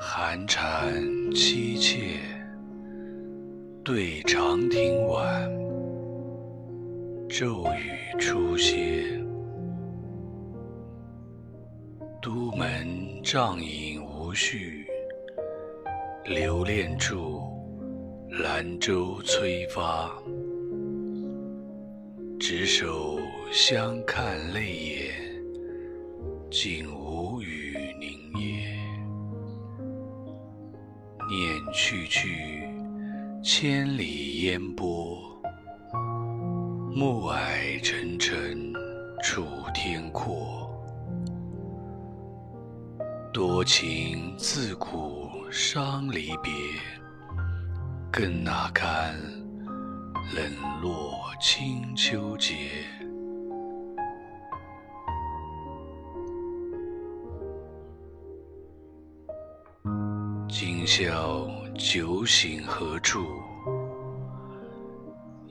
寒蝉凄切，对长亭晚，骤雨初歇。都门帐饮无绪，留恋处，兰舟催发。执手相看泪眼，竟无语念去去，千里烟波，暮霭沉沉楚天阔。多情自古伤离别，更那堪冷落清秋节。今宵酒醒何处？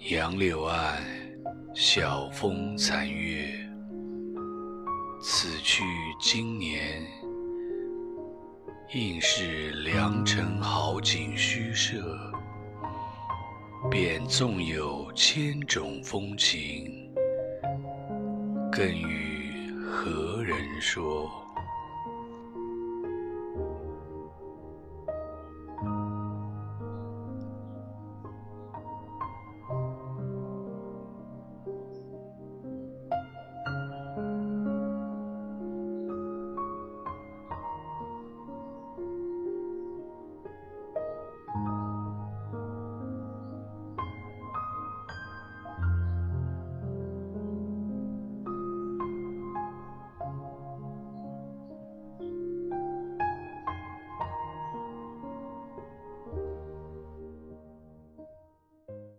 杨柳岸，晓风残月。此去经年，应是良辰好景虚设。便纵有千种风情，更与何人说？